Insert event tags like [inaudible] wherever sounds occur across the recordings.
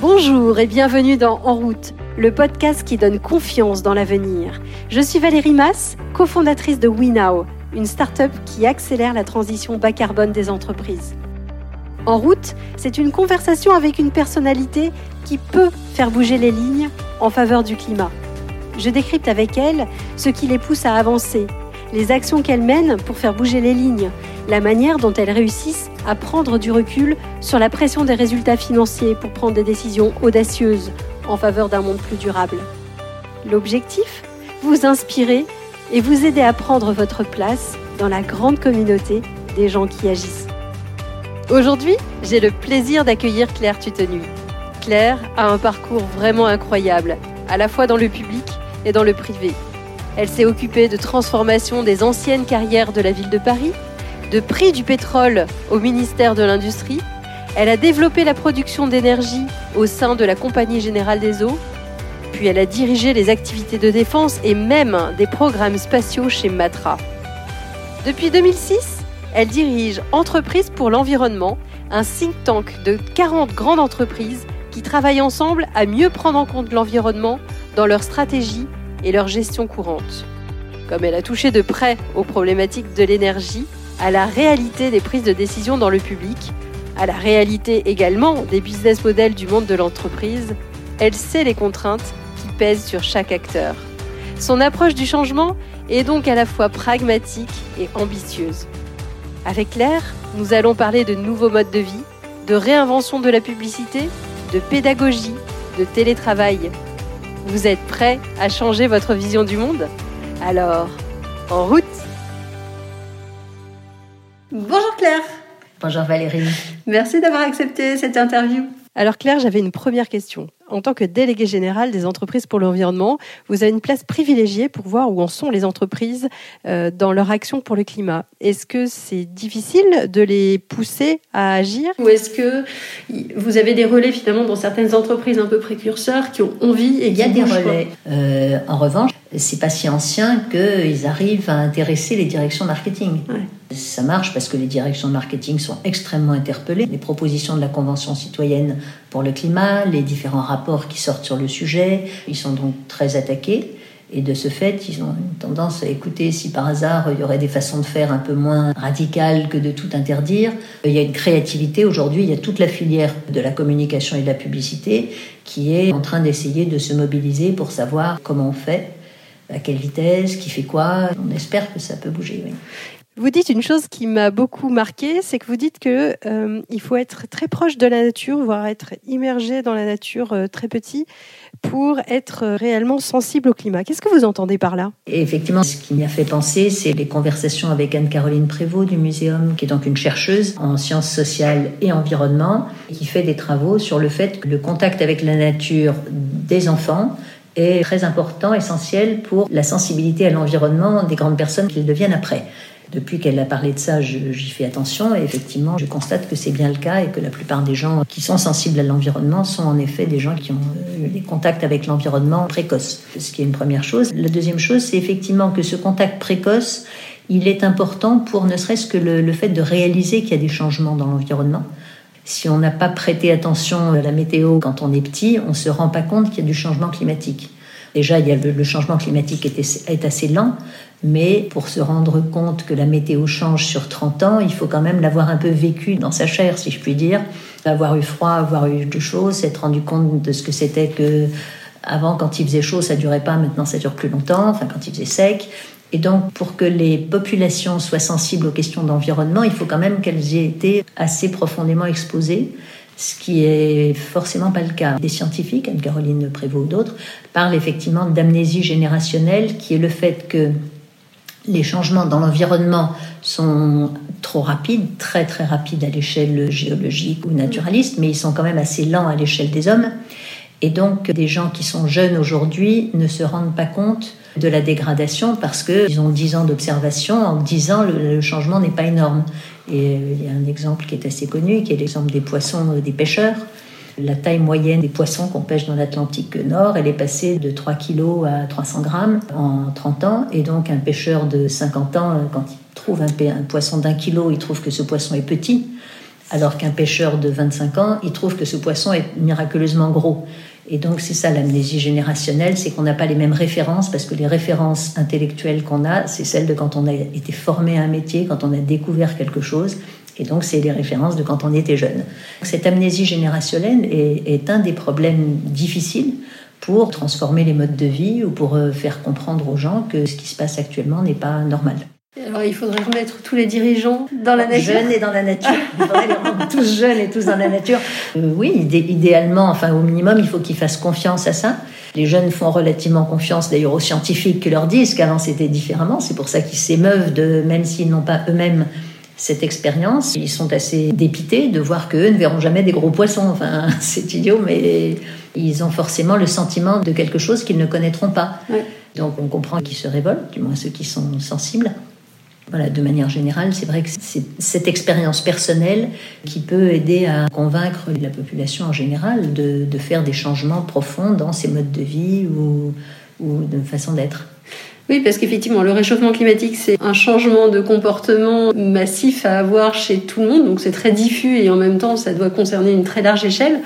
Bonjour et bienvenue dans En route, le podcast qui donne confiance dans l'avenir. Je suis Valérie Mass, cofondatrice de WeNow, une start-up qui accélère la transition bas carbone des entreprises. En route, c'est une conversation avec une personnalité qui peut faire bouger les lignes en faveur du climat. Je décrypte avec elle ce qui les pousse à avancer, les actions qu'elles mènent pour faire bouger les lignes, la manière dont elles réussissent à prendre du recul sur la pression des résultats financiers pour prendre des décisions audacieuses en faveur d'un monde plus durable. L'objectif Vous inspirer et vous aider à prendre votre place dans la grande communauté des gens qui agissent. Aujourd'hui, j'ai le plaisir d'accueillir Claire Tutenu. Claire a un parcours vraiment incroyable, à la fois dans le public et dans le privé. Elle s'est occupée de transformation des anciennes carrières de la ville de Paris, de prix du pétrole au ministère de l'Industrie. Elle a développé la production d'énergie au sein de la Compagnie Générale des Eaux. Puis elle a dirigé les activités de défense et même des programmes spatiaux chez Matra. Depuis 2006, elle dirige Entreprises pour l'environnement, un think tank de 40 grandes entreprises qui travaillent ensemble à mieux prendre en compte l'environnement dans leur stratégie et leur gestion courante. Comme elle a touché de près aux problématiques de l'énergie, à la réalité des prises de décision dans le public, à la réalité également des business models du monde de l'entreprise, elle sait les contraintes qui pèsent sur chaque acteur. Son approche du changement est donc à la fois pragmatique et ambitieuse. Avec Claire, nous allons parler de nouveaux modes de vie, de réinvention de la publicité, de pédagogie, de télétravail. Vous êtes prêts à changer votre vision du monde? Alors, en route Bonjour Claire Bonjour Valérie. Merci d'avoir accepté cette interview. Alors Claire, j'avais une première question. En tant que délégué général des entreprises pour l'environnement, vous avez une place privilégiée pour voir où en sont les entreprises euh, dans leur action pour le climat. Est-ce que c'est difficile de les pousser à agir? Ou est-ce que vous avez des relais finalement dans certaines entreprises un peu précurseurs qui ont envie et Il y a des relais. Euh, en revanche, c'est pas si ancien qu'ils arrivent à intéresser les directions marketing. Ça marche parce que les directions de marketing sont extrêmement interpellées. Les propositions de la Convention citoyenne pour le climat, les différents rapports qui sortent sur le sujet, ils sont donc très attaqués. Et de ce fait, ils ont une tendance à écouter si par hasard il y aurait des façons de faire un peu moins radicales que de tout interdire. Il y a une créativité aujourd'hui, il y a toute la filière de la communication et de la publicité qui est en train d'essayer de se mobiliser pour savoir comment on fait à quelle vitesse, qui fait quoi. On espère que ça peut bouger. Vous dites une chose qui m'a beaucoup marqué, c'est que vous dites que euh, il faut être très proche de la nature, voire être immergé dans la nature euh, très petit pour être réellement sensible au climat. Qu'est-ce que vous entendez par là? Effectivement, ce qui m'y a fait penser, c'est les conversations avec Anne-Caroline Prévost du Muséum, qui est donc une chercheuse en sciences sociales et environnement, qui fait des travaux sur le fait que le contact avec la nature des enfants est très important, essentiel pour la sensibilité à l'environnement des grandes personnes qu'ils deviennent après. Depuis qu'elle a parlé de ça, j'y fais attention et effectivement, je constate que c'est bien le cas et que la plupart des gens qui sont sensibles à l'environnement sont en effet des gens qui ont eu des contacts avec l'environnement précoce, ce qui est une première chose. La deuxième chose, c'est effectivement que ce contact précoce, il est important pour ne serait-ce que le, fait de réaliser qu'il y a des changements dans l'environnement. Si on n'a pas prêté attention à la météo quand on est petit, on ne se rend pas compte qu'il y a du changement climatique. Déjà, le, changement climatique est, assez lent, mais pour se rendre compte que la météo change sur 30 ans, il faut quand même l'avoir un peu vécu dans sa chair, si je puis dire. Avoir eu froid, avoir eu de chaud, s'être rendu compte de ce que c'était que avant, quand il faisait chaud, ça durait pas, maintenant ça dure plus longtemps, enfin quand il faisait sec. Et donc, pour que les populations soient sensibles aux questions d'environnement, il faut quand même qu'elles aient été assez profondément exposées ce qui est forcément pas le cas. Des scientifiques, Anne-Caroline Prévost ou d'autres, parlent effectivement d'amnésie générationnelle, qui est le fait que les changements dans l'environnement sont trop rapides, très très rapides à l'échelle géologique ou naturaliste, mais ils sont quand même assez lents à l'échelle des hommes. Et donc, des gens qui sont jeunes aujourd'hui ne se rendent pas compte de la dégradation parce qu'ils ont 10 ans d'observation. En 10 ans, le, changement n'est pas énorme. Et il y a un exemple qui est assez connu, qui est l'exemple des poissons euh, des pêcheurs. La taille moyenne des poissons qu'on pêche dans l'Atlantique Nord, elle est passée de 3 kg à 300 grammes en 30 ans. Et donc un pêcheur de 50 ans, euh, quand il trouve un, un poisson d'un kilo, il trouve que ce poisson est petit alors qu'un pêcheur de 25 ans, il trouve que ce poisson est miraculeusement gros. Et donc c'est ça l'amnésie générationnelle, c'est qu'on n'a pas les mêmes références, parce que les références intellectuelles qu'on a, c'est celles de quand on a été formé à un métier, quand on a découvert quelque chose. Et donc, c'est les références de quand on était jeune. Cette amnésie générationnelle est, est, un des problèmes difficiles pour transformer les modes de vie ou pour euh, faire comprendre aux gens que ce qui se passe actuellement n'est pas normal. Alors, il faudrait remettre tous les dirigeants dans la nature. Jeunes et dans la nature. [laughs] Il faudrait les rendre tous jeunes et tous dans la nature. Euh, oui, idéalement, enfin, au minimum, il faut qu'ils fassent confiance à ça. Les jeunes font relativement confiance d'ailleurs aux scientifiques qui leur disent qu'avant c'était différemment. C'est pour ça qu'ils s'émeuvent de, même s'ils n'ont pas eux-mêmes cette expérience. Ils sont assez dépités de voir qu'eux ne verront jamais des gros poissons. Enfin, [laughs] c'est idiot, mais ils ont forcément le sentiment de quelque chose qu'ils ne connaîtront pas. Donc on comprend qu'ils se révoltent, du moins ceux qui sont sensibles. Voilà, de manière générale, c'est vrai que c'est cette expérience personnelle qui peut aider à convaincre la population en général de, de faire des changements profonds dans ses modes de vie ou, ou de façon d'être. Oui, parce qu'effectivement, le réchauffement climatique, c'est un changement de comportement massif à avoir chez tout le monde, donc c'est très diffus et en même temps, ça doit concerner une très large échelle.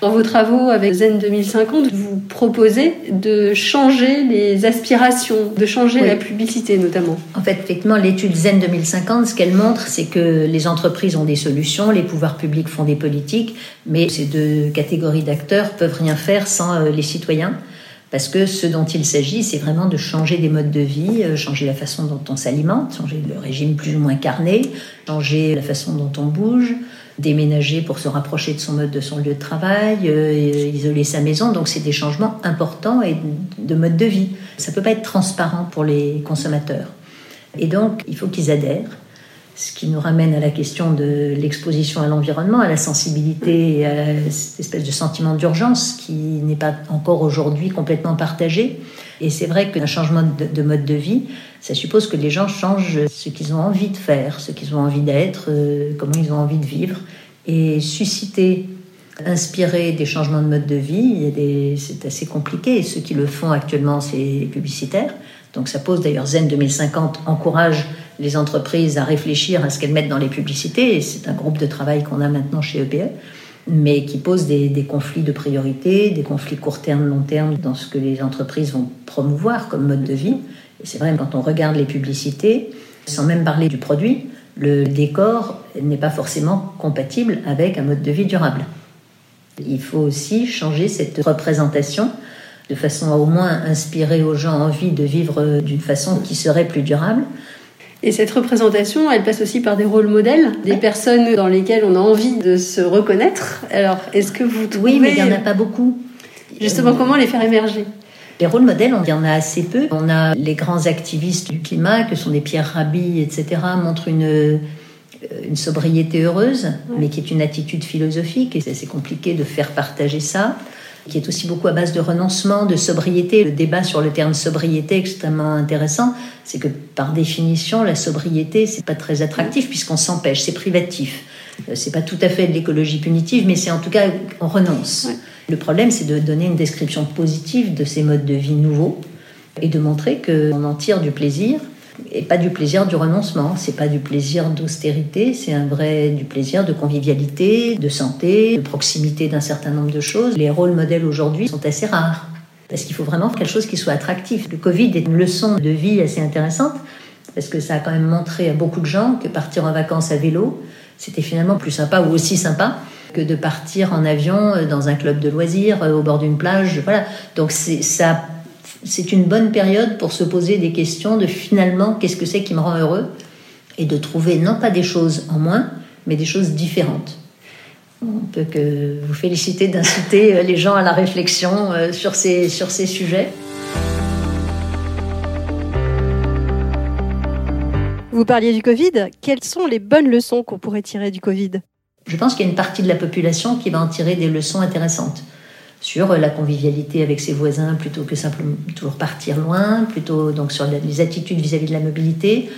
Dans vos travaux avec Zen 2050, vous proposez de changer les aspirations, de changer la publicité notamment. En fait, effectivement, l'étude Zen 2050, ce qu'elle montre, c'est que les entreprises ont des solutions, les pouvoirs publics font des politiques, mais ces deux catégories d'acteurs peuvent rien faire sans euh, les citoyens. Parce que ce dont il s'agit, c'est vraiment de changer des modes de vie, euh, changer la façon dont on s'alimente, changer le régime plus ou moins carné, changer la façon dont on bouge, déménager pour se rapprocher de son mode de son lieu de travail, euh, isoler sa maison. Donc c'est des changements importants et de mode de vie. Ça peut pas être transparent pour les consommateurs. Et donc il faut qu'ils adhèrent. Ce qui nous ramène à la question de l'exposition à l'environnement, à la sensibilité à cette espèce de sentiment d'urgence qui n'est pas encore aujourd'hui complètement partagé. Et c'est vrai qu'un changement de, mode de vie, ça suppose que les gens changent ce qu'ils ont envie de faire, ce qu'ils ont envie d'être, euh, comment ils ont envie de vivre, et susciter, inspirer des changements de mode de vie, c'est assez compliqué. Et ceux qui le font actuellement, c'est les publicitaires. Donc ça pose d'ailleurs Zen 2050 encourage les entreprises à réfléchir à ce qu'elles mettent dans les publicités. Et c'est un groupe de travail qu'on a maintenant chez EPE, e, mais qui pose des, conflits de priorité, des conflits court terme, long terme dans ce que les entreprises vont promouvoir comme mode de vie. Et c'est vrai, quand on regarde les publicités, sans même parler du produit, le décor n'est pas forcément compatible avec un mode de vie durable. Il faut aussi changer cette représentation de façon à au moins inspirer aux gens envie de vivre d'une façon qui serait plus durable. Et cette représentation, elle passe aussi par des rôles modèles, des personnes dans lesquelles on a envie de se reconnaître. Alors, est-ce que vous trouvez... Oui, mais il n'y en a pas beaucoup. Justement, euh, comment les faire émerger? Les rôles modèles, il y en a assez peu. On a les grands activistes du climat, que sont des Pierre Rabhi, etc., montrent une, euh, une sobriété heureuse, mais qui est une attitude philosophique, et c'est assez compliqué de faire partager ça qui est aussi beaucoup à base de renoncement, de sobriété. Le débat sur le terme sobriété est extrêmement intéressant. C'est que par définition, la sobriété, c'est pas très attractif puisqu'on s'empêche, c'est privatif. Euh, c'est pas tout à fait de l'écologie punitive, mais c'est en tout cas, on renonce. Le problème, c'est de donner une description positive de ces modes de vie nouveaux et de montrer qu'on en tire du plaisir et pas du plaisir du renoncement, c'est pas du plaisir d'austérité, c'est un vrai du plaisir de convivialité, de santé, de proximité d'un certain nombre de choses. Les rôles modèles aujourd'hui sont assez rares parce qu'il faut vraiment quelque chose qui soit attractif. Le Covid est une leçon de vie assez intéressante parce que ça a quand même montré à beaucoup de gens que partir en vacances à vélo, c'était finalement plus sympa ou aussi sympa que de partir en avion dans un club de loisirs au bord d'une plage. Voilà. Donc ça c'est une bonne période pour se poser des questions de finalement qu'est-ce que c'est qui me rend heureux et de trouver non pas des choses en moins, mais des choses différentes. On peut que vous féliciter d'inciter euh, les gens à la réflexion euh, sur ces, sur ces sujets. Vous parliez du Covid. Quelles sont les bonnes leçons qu'on pourrait tirer du Covid? Je pense qu'il y a une partie de la population qui va en tirer des leçons intéressantes sur la convivialité avec ses voisins plutôt que simplement toujours partir loin, plutôt donc sur les attitudes vis-à-vis de la mobilité.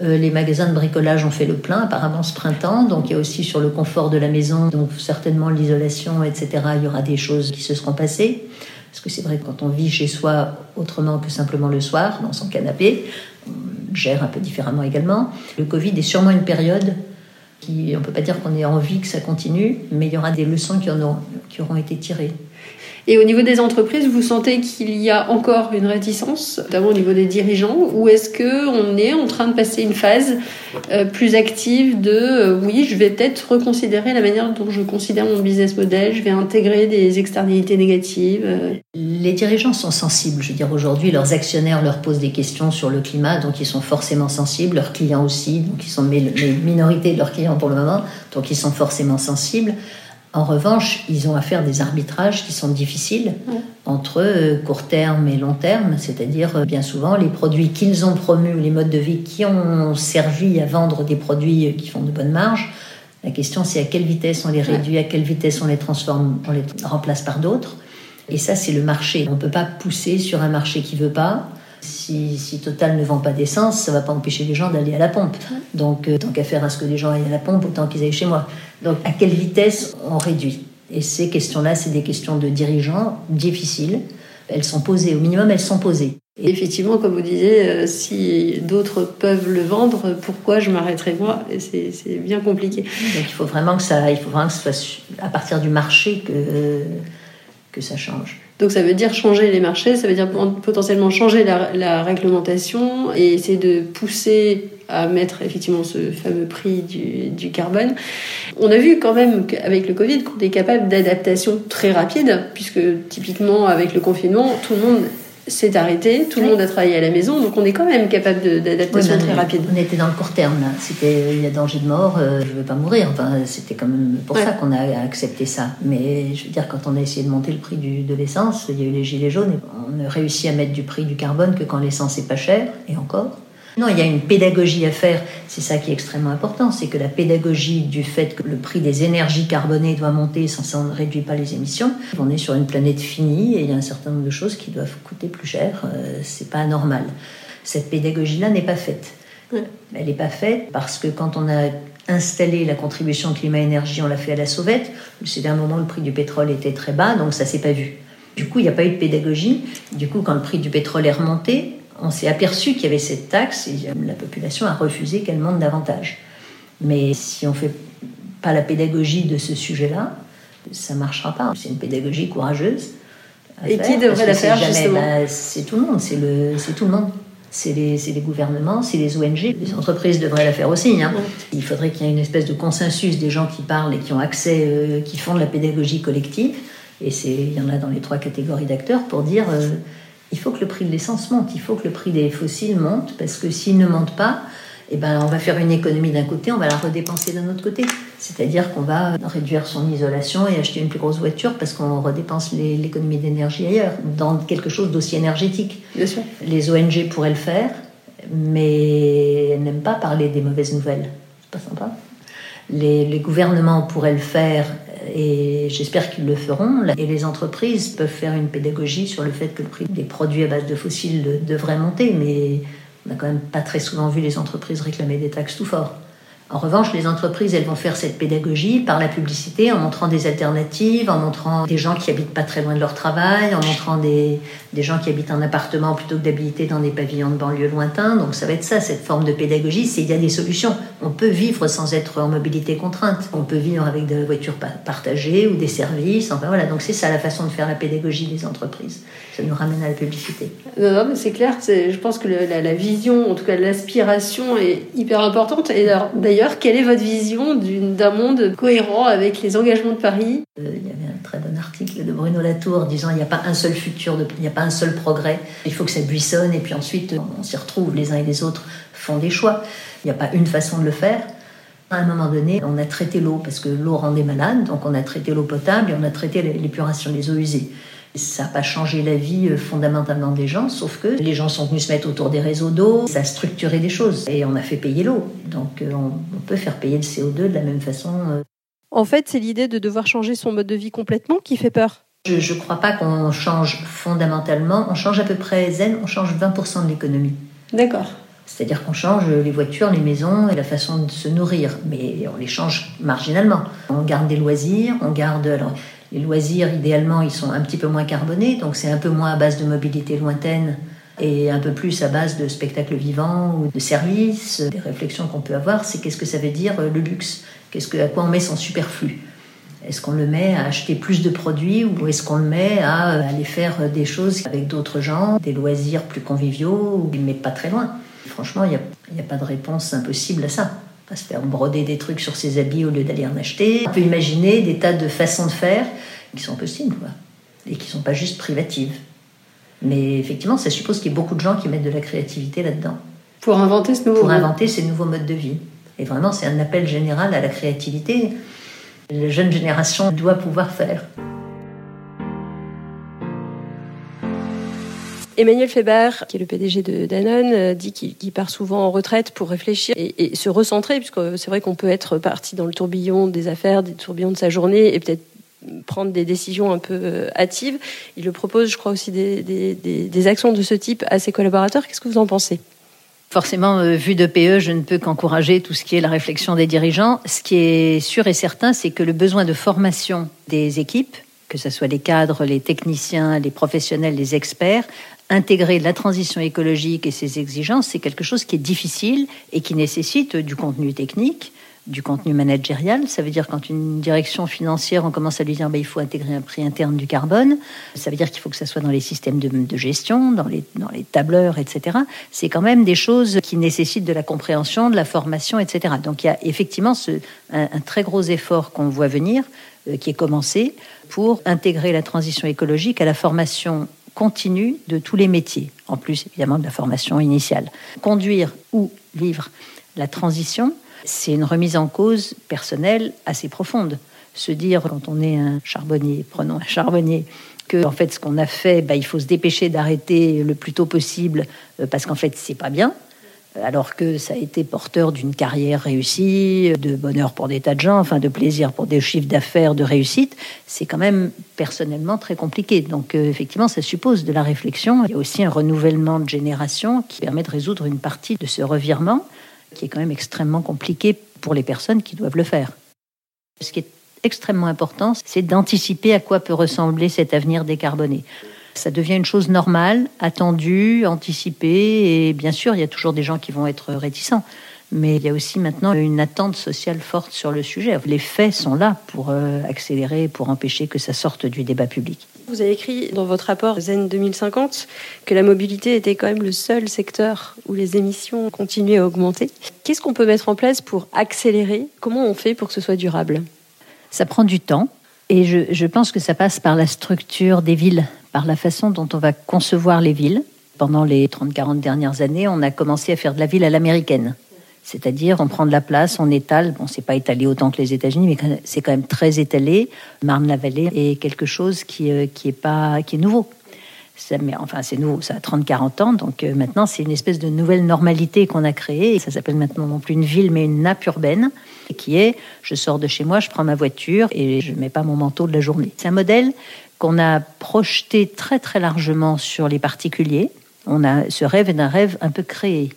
Euh, les magasins de bricolage ont fait le plein apparemment ce printemps, donc il y a aussi sur le confort de la maison, donc certainement l'isolation, etc. Il y aura des choses qui se seront passées. Parce que c'est vrai que quand on vit chez soi autrement que simplement le soir, dans son canapé, on gère un peu différemment également. Le Covid est sûrement une période On ne peut pas dire qu'on ait envie que ça continue, mais il y aura des leçons qui auront été tirées. Et au niveau des entreprises, vous sentez qu'il y a encore une réticence, notamment au niveau des dirigeants, ou est-ce que on est en train de passer une phase euh, plus active de euh, oui, je vais peut-être reconsidérer la manière dont je considère mon business model, je vais intégrer des externalités négatives. Euh. Les dirigeants sont sensibles. Je veux dire, aujourd'hui, leurs actionnaires leur posent des questions sur le climat, donc ils sont forcément sensibles. Leurs clients aussi, donc ils sont les minorités de leurs clients pour le moment, donc ils sont forcément sensibles. En revanche, ils ont à faire des arbitrages qui sont difficiles entre euh, court terme et long terme, c'est-à-dire euh, bien souvent les produits qu'ils ont promus, les modes de vie qui ont servi à vendre des produits euh, qui font de bonnes marges. La question, c'est à quelle vitesse on les réduit, à quelle vitesse on les transforme, on les remplace par d'autres. Et ça, c'est le marché. On ne peut pas pousser sur un marché qui veut pas. Si, Total ne vend pas d'essence, ça ne va pas empêcher les gens d'aller à la pompe. Donc, tant qu'à faire à ce que les gens aillent à la pompe, autant qu'ils aillent chez moi. Donc, à quelle vitesse on réduit? Et ces questions-là, c'est des questions de dirigeants difficiles. Elles sont posées, au minimum, elles sont posées. Et effectivement, comme vous disiez, euh, si d'autres peuvent le vendre, pourquoi je m'arrêterai moi? C'est bien compliqué. Donc il faut vraiment que ça, il faut vraiment que ce soit à partir du marché que, que ça change. Donc ça veut dire changer les marchés, ça veut dire potentiellement changer la, réglementation et essayer de pousser à mettre effectivement ce fameux prix du, carbone. On a vu quand même qu'avec le Covid qu'on est capable d'adaptation très rapide, puisque typiquement avec le confinement, tout le monde s'est arrêté, tout le monde a travaillé à la maison, donc on est quand même capable d'adaptation très rapide. On était dans le court terme, là. C'était, il y a danger de mort, euh, je ne veux pas mourir. Enfin, c'était quand même pour ça qu'on a accepté ça. Mais je veux dire, quand on a essayé de monter le prix de l'essence, il y a eu les gilets jaunes, on a réussi à mettre du prix du carbone que quand l'essence est pas chère, et encore. Non, il y a une pédagogie à faire. C'est ça qui est extrêmement important, c'est que la pédagogie du fait que le prix des énergies carbonées doit monter sans ça ne réduit pas les émissions. On est sur une planète finie et il y a un certain nombre de choses qui doivent coûter plus cher. Euh, c'est pas normal. Cette pédagogie-là n'est pas faite. Elle n'est pas faite parce que quand on a installé la contribution climat-énergie, on l'a fait à la sauvette. C'est un moment où le prix du pétrole était très bas, donc ça s'est pas vu. Du coup, il n'y a pas eu de pédagogie. Du coup, quand le prix du pétrole est remonté, on s'est aperçu qu'il y avait cette taxe et la population a refusé qu'elle monte davantage. Mais si on ne fait pas la pédagogie de ce sujet-là, ça ne marchera pas. C'est une pédagogie courageuse. Et qui devrait la faire justement bah, C'est tout le monde, c'est tout le monde. C'est les, les, gouvernements, c'est les ONG. Les entreprises devraient la faire aussi. Hein. Il faudrait qu'il y ait une espèce de consensus des gens qui parlent et qui ont accès, euh, qui font de la pédagogie collective. Et il y en a dans les trois catégories d'acteurs pour dire euh, il faut que le prix de l'essence monte, il faut que le prix des fossiles monte, parce que s'il ne monte pas, eh ben, on va faire une économie d'un côté, on va la redépenser d'un autre côté. C'est-à-dire qu'on va réduire son isolation et acheter une plus grosse voiture parce qu'on redépense l'économie d'énergie ailleurs, dans quelque chose d'aussi énergétique. Bien sûr. Les ONG pourraient le faire, mais elles n'aiment pas parler des mauvaises nouvelles. C'est pas sympa. Les, les, gouvernements pourraient le faire et j'espère qu'ils le feront. Et les entreprises peuvent faire une pédagogie sur le fait que le prix des produits à base de fossiles devrait monter, mais on n'a quand même pas très souvent vu les entreprises réclamer des taxes tout fort. En revanche, les entreprises, elles vont faire cette pédagogie par la publicité, en montrant des alternatives, en montrant des gens qui habitent pas très loin de leur travail, en montrant des, des gens qui habitent en appartement plutôt que d'habiter dans des pavillons de banlieue lointains. Donc ça va être ça, cette forme de pédagogie, c'est il y a des solutions. On peut vivre sans être en mobilité contrainte. On peut vivre avec de la voiture partagée ou des services. Enfin voilà, donc c'est ça la façon de faire la pédagogie des entreprises. Ça nous ramène à la publicité. Non, non mais c'est clair. Je pense que la, la, vision, en tout cas l'aspiration, est hyper importante. Et d'ailleurs quelle est votre vision d'un monde cohérent avec les engagements de Paris? Euh, Il y avait un très bon article de Bruno Latour disant il n'y a pas un seul futur, il n'y a pas un seul progrès. Il faut que ça buissonne et puis ensuite on s'y retrouve. Les uns et les autres font des choix. Il n'y a pas une façon de le faire. À un moment donné, on a traité l'eau parce que l'eau rendait malade, donc on a traité l'eau potable et on a traité l'épuration des eaux usées. Ça n'a pas changé la vie euh, fondamentalement des gens, sauf que les gens sont venus se mettre autour des réseaux d'eau, ça a structuré des choses et on a fait payer l'eau. Donc euh, on, peut faire payer le CO2 de la même façon. Euh. En fait, c'est l'idée de devoir changer son mode de vie complètement qui fait peur. Je ne crois pas qu'on change fondamentalement. On change à peu près zen, on change 20% de l'économie. D'accord. C'est-à-dire qu'on change les voitures, les maisons et la façon de se nourrir, mais on les change marginalement. On garde des loisirs, on garde. Alors, les loisirs, idéalement, ils sont un petit peu moins carbonés, donc c'est un peu moins à base de mobilité lointaine et un peu plus à base de spectacles vivants ou de services. Des réflexions qu'on peut avoir, c'est qu'est-ce que ça veut dire le luxe? Qu'est-ce que, à quoi on met son superflu? Est-ce qu'on le met à acheter plus de produits ou est-ce qu'on le met à aller faire des choses avec d'autres gens, des loisirs plus conviviaux, mais pas très loin? Franchement, il n'y a, pas de réponse impossible à ça. Va se faire broder des trucs sur ses habits au lieu d'aller en acheter. On peut imaginer des tas de façons de faire qui sont possibles et qui ne sont pas juste privatives. Mais effectivement, ça suppose qu'il y ait beaucoup de gens qui mettent de la créativité là-dedans. Pour inventer ce nouveau Pour inventer ces nouveaux modes de vie. Et vraiment, c'est un appel général à la créativité la jeune génération doit pouvoir faire. Emmanuel Feber, qui est le PDG de Danone, euh, dit qu'il part souvent en retraite pour réfléchir et, se recentrer, puisque c'est vrai qu'on peut être parti dans le tourbillon des affaires, des tourbillons de sa journée, et peut-être prendre des décisions un peu euh, hâtives. Il le propose, je crois, aussi des, actions de ce type à ses collaborateurs. Qu'est-ce que vous en pensez? Forcément, euh, vu de PE, je ne peux qu'encourager tout ce qui est la réflexion des dirigeants. Ce qui est sûr et certain, c'est que le besoin de formation des équipes, que ce soit les cadres, les techniciens, les professionnels, les experts, intégrer la transition écologique et ses exigences, c'est quelque chose qui est difficile et qui nécessite du contenu technique, du contenu managérial. Ça veut dire quand une direction financière, on commence à lui dire bah, il faut intégrer un prix interne du carbone. Ça veut dire qu'il faut que ça soit dans les systèmes de, gestion, dans les, dans les tableurs, etc. C'est quand même des choses qui nécessitent de la compréhension, de la formation, etc. Donc il y a effectivement un, très gros effort qu'on voit venir, euh, qui est commencé, pour intégrer la transition écologique à la formation continue de tous les métiers, en plus évidemment de la formation initiale. Conduire ou vivre la transition, c'est une remise en cause personnelle assez profonde. Se dire, quand on est un charbonnier, prenons un charbonnier, que en fait ce qu'on a fait, bah, il faut se dépêcher d'arrêter le plus tôt possible euh, parce qu'en fait c'est pas bien, alors que ça a été porteur d'une carrière réussie, de bonheur pour des tas de gens, enfin de plaisir pour des chiffres d'affaires, de réussite, c'est quand même personnellement très compliqué. Donc euh, effectivement, ça suppose de la réflexion. Il y a aussi un renouvellement de génération qui permet de résoudre une partie de ce revirement qui est quand même extrêmement compliqué pour les personnes qui doivent le faire. Ce qui est extrêmement important, c'est d'anticiper à quoi peut ressembler cet avenir décarboné. Ça devient une chose normale, attendue, anticipée, et bien sûr, il y a toujours des gens qui vont être réticents. Mais il y a aussi maintenant une attente sociale forte sur le sujet. Les faits sont là pour euh, accélérer, pour empêcher que ça sorte du débat public. Vous avez écrit dans votre rapport Zen 2050 que la mobilité était quand même le seul secteur où les émissions continuaient à augmenter. Qu'est-ce qu'on peut mettre en place pour accélérer? Comment on fait pour que ce soit durable? Ça prend du temps et je, je pense que ça passe par la structure des villes, par la façon dont on va concevoir les villes. Pendant les 30-40 dernières années, on a commencé à faire de la ville à l'américaine. C'est-à-dire, on prend de la place, on étale. Bon, c'est pas étalé autant que les États-Unis, mais c'est quand même très étalé. Marne-la-Vallée est quelque chose qui, euh, est pas, qui est nouveau. Ça, mais enfin, c'est nouveau, ça a 30-40 ans, donc euh, maintenant c'est une espèce de nouvelle normalité qu'on a créée. Ça s'appelle maintenant non plus une ville, mais une nappe urbaine, qui est je sors de chez moi, je prends ma voiture et je mets pas mon manteau de la journée. C'est un modèle qu'on a projeté très très largement sur les particuliers. On a ce rêve d'un rêve un peu créé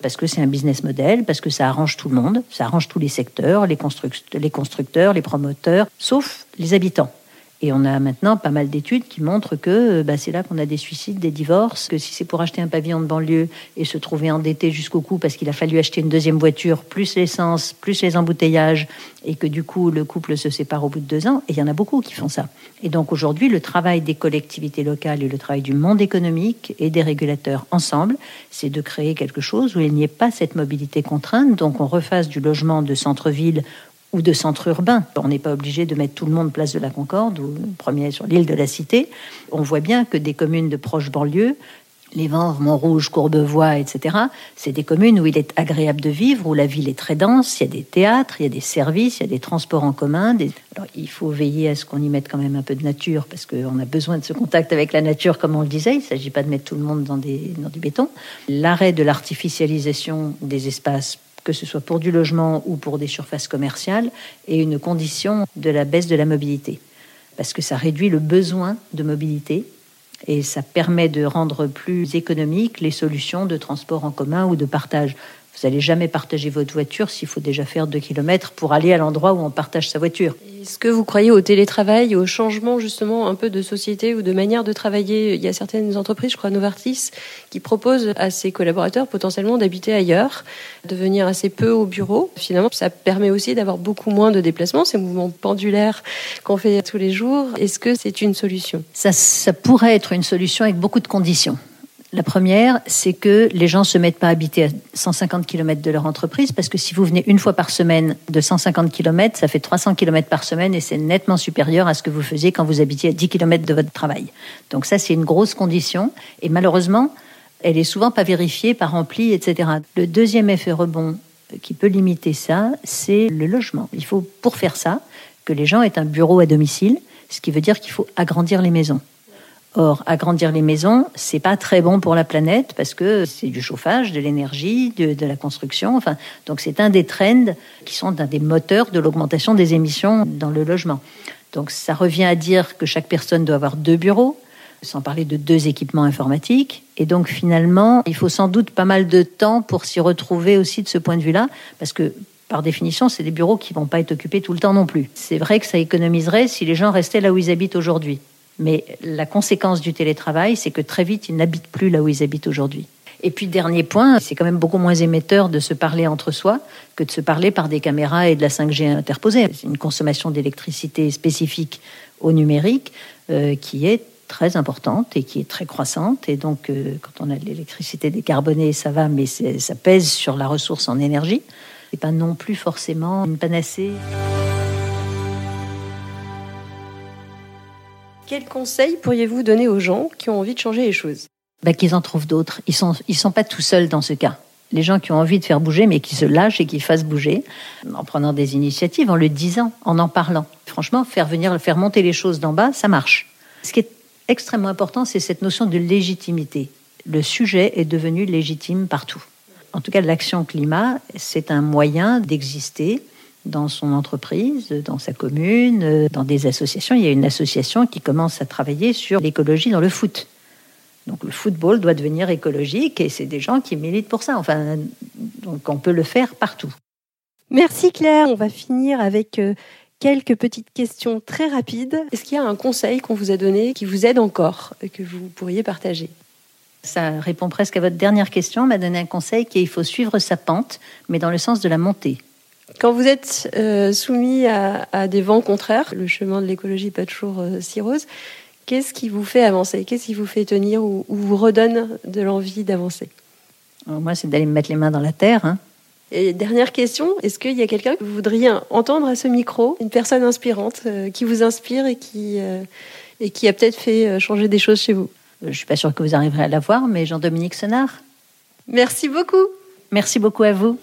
parce que c'est un business model, parce que ça arrange tout le monde, ça arrange tous les secteurs, les constructeurs, les promoteurs, sauf les habitants. Et on a maintenant pas mal d'études qui montrent que euh, bah, c'est là qu'on a des suicides, des divorces, que si c'est pour acheter un pavillon de banlieue et se trouver endetté jusqu'au cou parce qu'il a fallu acheter une deuxième voiture, plus l'essence, plus les embouteillages, et que du coup le couple se sépare au bout de deux ans, et il y en a beaucoup qui font ça. Et donc aujourd'hui, le travail des collectivités locales et le travail du monde économique et des régulateurs ensemble, c'est de créer quelque chose où il n'y ait pas cette mobilité contrainte, donc on refasse du logement de centre-ville ou de centre urbain. On n'est pas obligé de mettre tout le monde place de la Concorde ou premier sur l'île de la Cité. On voit bien que des communes de proches banlieues les Vents, Montrouge, Courbevoie, etc. C'est des communes où il est agréable de vivre, où la ville est très dense, il y a des théâtres, il y a des services, il y a des transports en commun. Alors, il faut veiller à ce qu'on y mette quand même un peu de nature, parce qu'on a besoin de ce contact avec la nature, comme on le disait. Il ne s'agit pas de mettre tout le monde dans, des, dans du béton. L'arrêt de l'artificialisation des espaces que ce soit pour du logement ou pour des surfaces commerciales, est une condition de la baisse de la mobilité. Parce que ça réduit le besoin de mobilité et ça permet de rendre plus économiques les solutions de transport en commun ou de partage. Vous n'allez jamais partager votre voiture s'il faut déjà faire 2 km pour aller à l'endroit où on partage sa voiture. Est-ce que vous croyez au télétravail, au changement justement un peu de société ou de manière de travailler? Il y a certaines entreprises, je crois Novartis, qui proposent à ses collaborateurs potentiellement d'habiter ailleurs, de venir assez peu au bureau. Finalement, ça permet aussi d'avoir beaucoup moins de déplacements, ces mouvements pendulaires qu'on fait tous les jours. Est-ce que c'est une solution? Ça, ça pourrait être une solution avec beaucoup de conditions. La première, c'est que les gens se mettent pas à habiter à 150 km de leur entreprise, parce que si vous venez une fois par semaine de 150 km, ça fait 300 km par semaine et c'est nettement supérieur à ce que vous faisiez quand vous habitiez à 10 km de votre travail. Donc ça, c'est une grosse condition. Et malheureusement, elle est souvent pas vérifiée, pas remplie, etc. Le deuxième effet rebond qui peut limiter ça, c'est le logement. Il faut, pour faire ça, que les gens aient un bureau à domicile, ce qui veut dire qu'il faut agrandir les maisons. Or, agrandir les maisons, c'est pas très bon pour la planète parce que c'est du chauffage, de l'énergie, de, la construction. Enfin, donc c'est un des trends qui sont un des moteurs de l'augmentation des émissions dans le logement. Donc ça revient à dire que chaque personne doit avoir deux bureaux, sans parler de deux équipements informatiques. Et donc finalement, il faut sans doute pas mal de temps pour s'y retrouver aussi de ce point de vue-là, parce que par définition, c'est des bureaux qui vont pas être occupés tout le temps non plus. C'est vrai que ça économiserait si les gens restaient là où ils habitent aujourd'hui. Mais la conséquence du télétravail, c'est que très vite, ils n'habitent plus là où ils habitent aujourd'hui. Et puis, dernier point, c'est quand même beaucoup moins émetteur de se parler entre soi que de se parler par des caméras et de la 5G interposée. C'est une consommation d'électricité spécifique au numérique euh, qui est très importante et qui est très croissante. Et donc, euh, quand on a de l'électricité décarbonée, ça va, mais ça pèse sur la ressource en énergie. C'est pas non plus forcément une panacée. Quels conseils pourriez-vous donner aux gens qui ont envie de changer les choses? Bah, Qu'ils en trouvent d'autres. Ils ne sont, ils sont pas tout seuls dans ce cas. Les gens qui ont envie de faire bouger, mais qui se lâchent et qui fassent bouger, en prenant des initiatives, en le disant, en en parlant. Franchement, faire venir, faire monter les choses d'en bas, ça marche. Ce qui est extrêmement important, c'est cette notion de légitimité. Le sujet est devenu légitime partout. En tout cas, l'action climat, c'est un moyen d'exister dans son entreprise, dans sa commune, dans des associations. Il y a une association qui commence à travailler sur l'écologie dans le foot. Donc le football doit devenir écologique et c'est des gens qui militent pour ça. Enfin, donc on peut le faire partout. Merci Claire. On va finir avec euh, quelques petites questions très rapides. Est-ce qu'il y a un conseil qu'on vous a donné qui vous aide encore et que vous pourriez partager? Ça répond presque à votre dernière question. On m'a donné un conseil qui est il faut suivre sa pente, mais dans le sens de la montée. Quand vous êtes euh, soumis à, des vents contraires, le chemin de l'écologie n'est pas toujours euh, si rose, qu'est-ce qui vous fait avancer? Qu'est-ce qui vous fait tenir ou, vous redonne de l'envie d'avancer? Moi, c'est d'aller me mettre les mains dans la terre. Hein. Et dernière question, est-ce qu'il y a quelqu'un que vous voudriez entendre à ce micro, une personne inspirante euh, qui vous inspire et qui, et qui a peut-être fait changer des choses chez vous? Je ne suis pas sûre que vous arriverez à la voir, mais Jean-Dominique Senard. Merci beaucoup. Merci beaucoup à vous.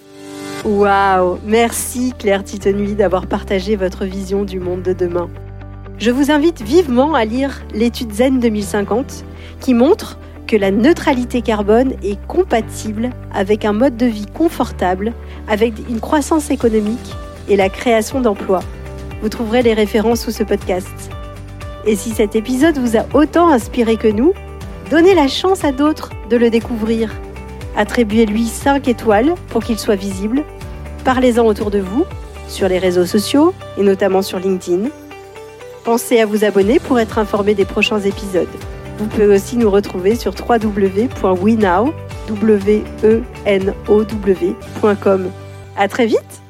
Waouh Merci Claire Titenuy d'avoir partagé votre vision du monde de demain. Je vous invite vivement à lire l'étude Zen 2050 qui montre que la neutralité carbone est compatible avec un mode de vie confortable, avec une croissance économique et la création d'emplois. Vous trouverez les références sous ce podcast. Et si cet épisode vous a autant inspiré que nous, donnez la chance à d'autres de le découvrir Attribuez-lui 5 étoiles pour qu'il soit visible. Parlez-en autour de vous, sur les réseaux sociaux et notamment sur LinkedIn. Pensez à vous abonner pour être informé des prochains épisodes. Vous pouvez aussi nous retrouver sur www.wenow.com. À très vite